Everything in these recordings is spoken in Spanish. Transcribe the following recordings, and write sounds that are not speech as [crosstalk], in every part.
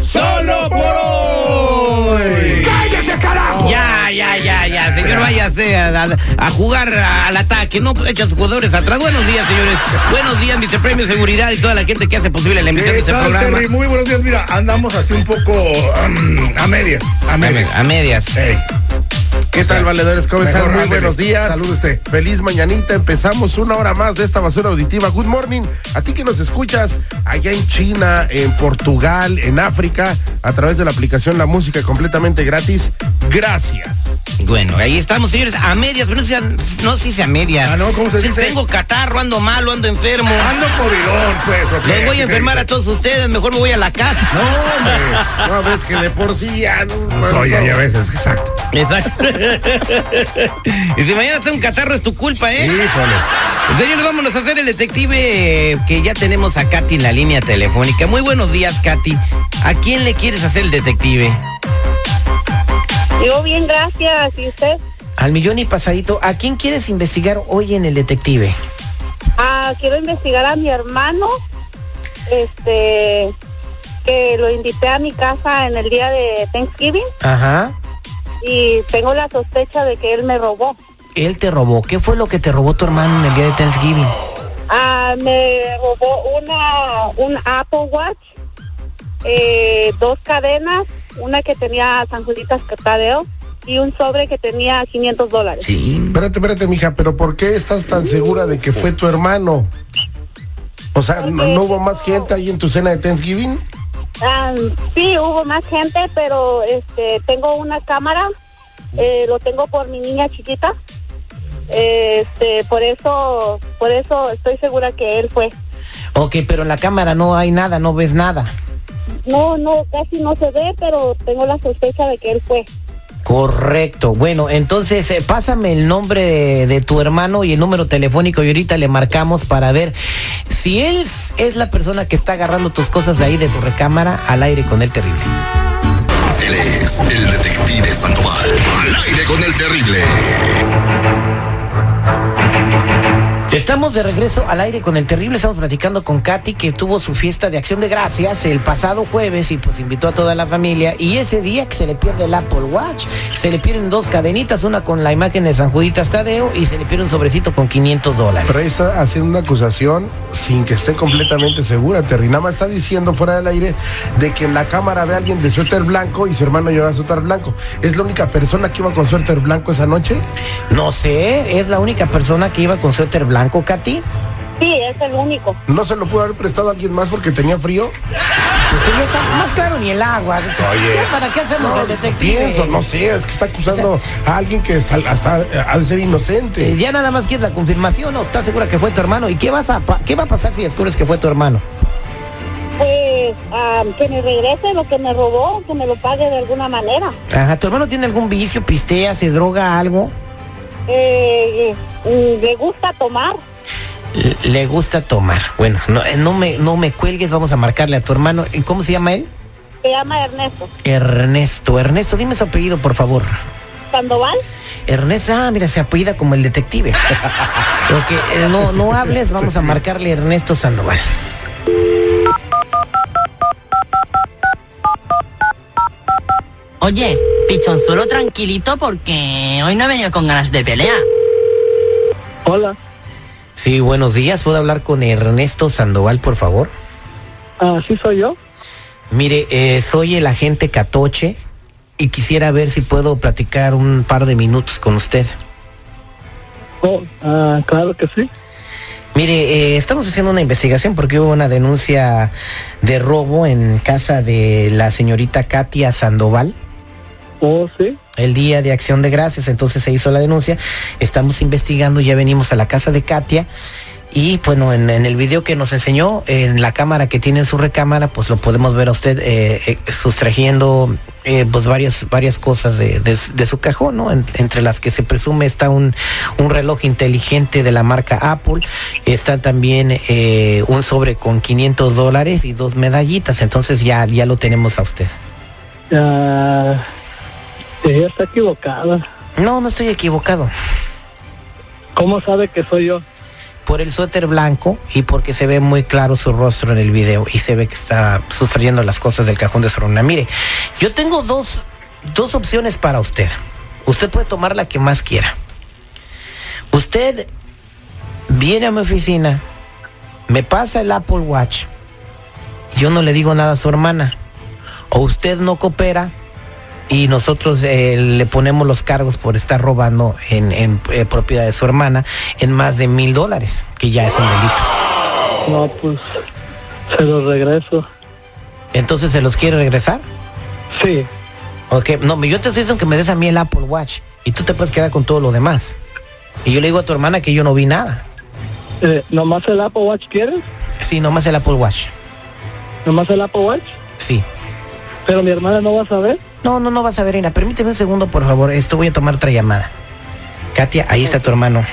solo por hoy. ¡Cállese, carajo! Ya, ya, ya, ya, señor, váyase a, a- a jugar al ataque, no echa a sus jugadores atrás. Buenos días, señores. Buenos días, vicepremio de seguridad y toda la gente que hace posible la emisión de ¿Qué este programa. Terry? Muy buenos días. Mira, andamos así un poco um, a medias. A medias. A medias. Ey, ¿Qué O sea, tal, valedores? ¿Cómo están? Muy buenos días. Salude usted. Feliz mañanita. Empezamos una hora más de esta basura auditiva. Good morning. A ti que nos escuchas allá en China, en Portugal, en África, a través de la aplicación La Música completamente gratis. Gracias. Bueno, ahí estamos, señores, a medias, pero no sé, no sé si a medias. Ah, no, ¿cómo se dice? Tengo catarro, ando malo, ando enfermo. Ando covidón, pues. ¿o qué? Les voy a ¿Qué se enfermar dice? a todos ustedes, mejor me voy a la casa. No, hombre. No, ves que de por sí ya no. Pues, oye, ya ves, es exacto. Exacto. [laughs] y si mañana tengo un catarro es tu culpa, ¿eh? Híjole. Señores, vámonos a hacer el detective eh, que ya tenemos a Katy en la línea telefónica. Muy buenos días, Katy. ¿A quién le quieres hacer el detective? Yo bien, gracias. ¿Y usted? Al millón y pasadito. ¿A quién quieres investigar hoy en el detective? Ah, quiero investigar a mi hermano, este, que lo invité a mi casa en el día de Thanksgiving Ajá. y tengo la sospecha de que él me robó. Él te robó. ¿Qué fue lo que te robó tu hermano en el día de Thanksgiving? Ah, me robó una, un Apple Watch, eh, dos cadenas, una que tenía San Juditas Catadeo y un sobre que tenía 500 dólares. Sí. Espérate, espérate, mija, pero ¿por qué estás tan segura de que fue tu hermano? O sea, ¿no, no hubo más gente ahí en tu cena de Thanksgiving? Ah, sí, hubo más gente, pero este, tengo una cámara, eh, lo tengo por mi niña chiquita. Este, por eso, por eso estoy segura que él fue. Ok, pero en la cámara no hay nada, no ves nada. No, no, casi no se ve, pero tengo la sospecha de que él fue. Correcto. Bueno, entonces eh, pásame el nombre de, de tu hermano y el número telefónico y ahorita le marcamos para ver si él es la persona que está agarrando tus cosas de ahí de tu recámara al aire con el terrible. Él es el detective Sandoval. Al aire con el terrible. Estamos de regreso al aire con el terrible. Estamos platicando con Katy que tuvo su fiesta de acción de gracias el pasado jueves y pues invitó a toda la familia. Y ese día que se le pierde el Apple Watch, se le pierden dos cadenitas, una con la imagen de San Juditas Tadeo y se le pierde un sobrecito con 500 dólares. Pero ahí está haciendo una acusación sin que esté completamente segura. Terry nada más está diciendo fuera del aire de que en la cámara ve a alguien de suéter blanco y su hermano lleva suéter blanco. ¿Es la única persona que iba con suéter blanco esa noche? No sé, es la única persona que iba con suéter blanco, Katy. Sí, es el único. ¿No se lo pudo haber prestado a alguien más porque tenía frío? Pues que ya está más claro ni el agua. Oye. ¿Para qué hacemos el detective? Pienso, no sé, es que está acusando a alguien que está, hasta ha de ser inocente. Eh, ya nada más quieres la confirmación, ¿no? ¿Estás segura que fue tu hermano? ¿Y qué, vas a qué va a pasar si descubres que fue tu hermano? Pues ah, que me regrese lo que me robó, que me lo pague de alguna manera. Ajá, ¿tu hermano tiene algún vicio, pistea, se droga, algo? Eh, eh, le gusta tomar. Le gusta tomar. Bueno, no, eh, no, me, no me cuelgues, vamos a marcarle a tu hermano. ¿Y ¿Cómo se llama él? Se llama Ernesto. Ernesto. Ernesto, dime su apellido, por favor. Sandoval. Ernesto, ah, mira, se apellida como el detective. [laughs] Ok, no, no hables, vamos a marcarle Ernesto Sandoval. Oye, pichonzuelo tranquilito porque hoy no he venido con ganas de pelea. Hola. Sí, buenos días. ¿Puedo hablar con Ernesto Sandoval, por favor? Ah, sí soy yo. Mire, eh, soy el agente Catoche y quisiera ver si puedo platicar un par de minutos con usted. Oh, ah, claro que sí. Mire, eh, estamos haciendo una investigación porque hubo una denuncia de robo en casa de la señorita Katia Sandoval. El día de acción de gracias, entonces se hizo la denuncia. Estamos investigando, ya venimos a la casa de Katia. Y bueno, en, en el video que nos enseñó, en la cámara que tiene en su recámara, pues lo podemos ver a usted eh, eh, sustrayendo eh, pues varias, varias cosas de, de- de su cajón, ¿no? En- entre las que se presume está un, un reloj inteligente de la marca Apple, está también eh, un sobre con 500 dólares y dos medallitas, entonces ya, ya lo tenemos a usted. Ah, ella está equivocada. No, no estoy equivocado. ¿Cómo sabe que soy yo? por el suéter blanco y porque se ve muy claro su rostro en el video y se ve que está sustrayendo las cosas del cajón de su. Mire, yo tengo dos, dos opciones para usted. Usted puede tomar la que más quiera. Usted viene a mi oficina, me pasa el Apple Watch, yo no le digo nada a su hermana. O usted no coopera y nosotros eh, le ponemos los cargos por estar robando en, en, eh, propiedad de su hermana en más de mil dólares, que ya es un delito. No, pues se lo regreso. Entonces, ¿se los quiere regresar? Sí. Ok, no, yo te estoy diciendo que me des a mí el Apple Watch y tú te puedes quedar con todo lo demás. Y yo le digo a tu hermana que yo no vi nada. Eh, ¿Nomás el Apple Watch quieres? Sí, nomás el Apple Watch. ¿Nomás el Apple Watch? Sí. ¿Pero mi hermana no va a saber? No, no, no vas a ver, Ina. Permíteme un segundo, por favor. Esto voy a tomar otra llamada. Katia, ahí está tu hermano.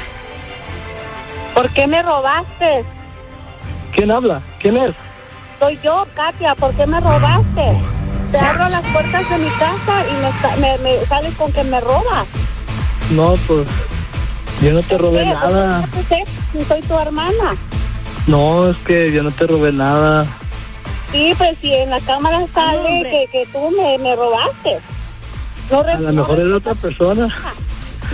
¿Por qué me robaste? ¿Quién habla? ¿Quién es? Soy yo, Katia. ¿Por qué me robaste? Te abro las puertas de mi casa y me, me, me sales con que me robas. No, pues yo no te robé ¿Qué? nada. ¿Por qué no sé si soy tu hermana? No, es que yo no te robé nada. Sí, pues si en la cámara sale que, que tú me, me robaste. No, A lo mejor era otra persona.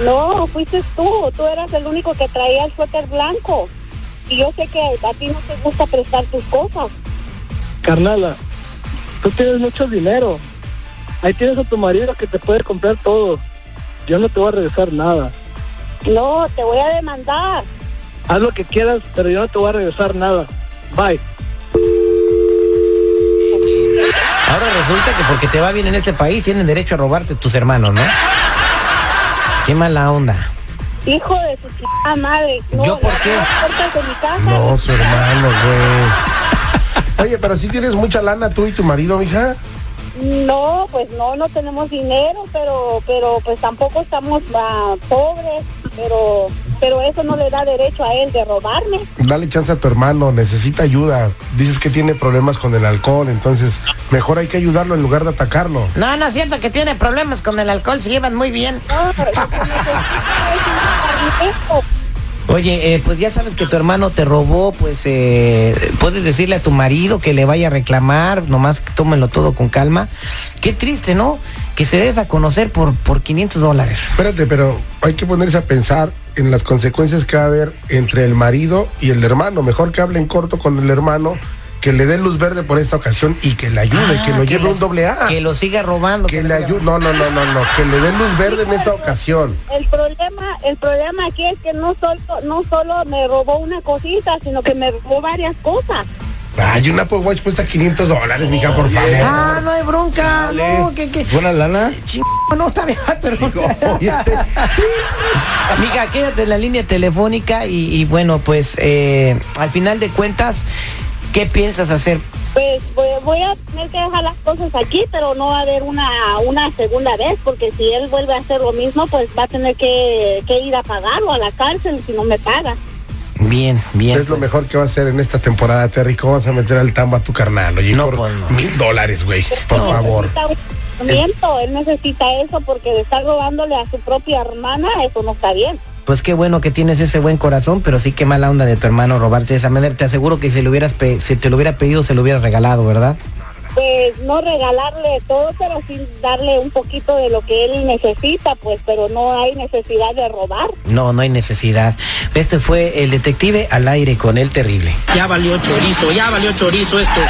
no, fuiste tú. Tú eras el único que traía el suéter blanco. Y yo sé que a ti no te gusta prestar tus cosas. Carnala, tú tienes mucho dinero. Ahí tienes a tu marido que te puede comprar todo. Yo no te voy a regresar nada. No, te voy a demandar. Haz lo que quieras, pero yo no te voy a regresar nada. Bye. Ahora resulta que porque te va bien en este país tienen derecho a robarte tus hermanos, ¿no? Qué mala onda. Hijo de su chingada madre. No, ¿Yo por qué? las puertas de mi casa. No, su hermano, güey. Oye, pero si tienes mucha lana tú y tu marido, mija. No, pues no, no tenemos dinero, pero, pero pues tampoco estamos ah, pobres, pero, pero eso no le da derecho a él de robarme. Dale chance a tu hermano, necesita ayuda. Dices que tiene problemas con el alcohol, entonces mejor hay que ayudarlo en lugar de atacarlo. No, no es cierto que tiene problemas con el alcohol, se llevan muy bien. No, Oye, eh, pues ya sabes que tu hermano te robó, pues eh, puedes decirle a tu marido que le vaya a reclamar, nomás tómenlo todo con calma. Qué triste, ¿no? Que se des a conocer por, por 500 dólares. Espérate, pero hay que ponerse a pensar en las consecuencias que va a haber entre el marido y el hermano. Mejor que hablen corto con el hermano, que le dé luz verde por esta ocasión y que le ayude, Ah, que lo lleve les- un doble A. Que lo siga robando. Que le ayude. No, no, no, no, no. Que le dé luz verde en esta ocasión. El problema, el problema aquí es que no solo, no solo me robó una cosita, sino que me robó varias cosas. Ay, un Apple Watch cuesta 500 dólares, mija, por favor. Ah, no hay bronca. No, que, que. ¿Buena lana? Ching- no, está bien, [laughs] perdón. Oye, este- [laughs] Mija, quédate en la línea telefónica y, y bueno, pues eh, al final de cuentas, ¿qué piensas hacer? Pues voy, voy a tener que dejar las cosas aquí, pero no va a haber una, una segunda vez, porque si él vuelve a hacer lo mismo, pues va a tener que, que ir a pagarlo a la cárcel si no me paga. Bien, bien. es lo pues. mejor que va a hacer en esta temporada, Terry. ¿Cómo vas a meter al tambo a tu carnal? Oye, No, por pues, no. mil dólares, güey. Por Él favor. necesita un tratamiento, él necesita eso porque de estar robándole a su propia hermana, eso no está bien. Pues qué bueno que tienes ese buen corazón, pero sí qué mala onda de tu hermano robarte de esa manera. Te aseguro que si, le hubieras pe- si te lo hubiera pedido, se lo hubiera regalado, ¿verdad? pues no regalarle todo, pero sí darle un poquito de lo que él necesita, pues, pero no hay necesidad de robar. No, no hay necesidad. Este fue el detective al aire con el terrible. Ya valió chorizo, ya valió chorizo esto.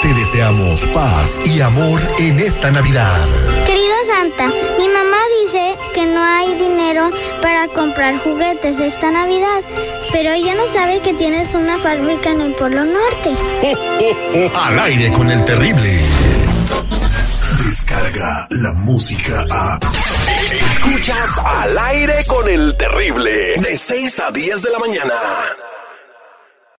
Te deseamos paz y amor en esta Navidad. Querido Santa, mi mamá no hay dinero para comprar juguetes esta Navidad, pero ella no sabe que tienes una fábrica en el Polo Norte. [laughs] Al aire con el terrible. Descarga la música a. Escuchas al aire con el terrible. De 6 a 10 de la mañana.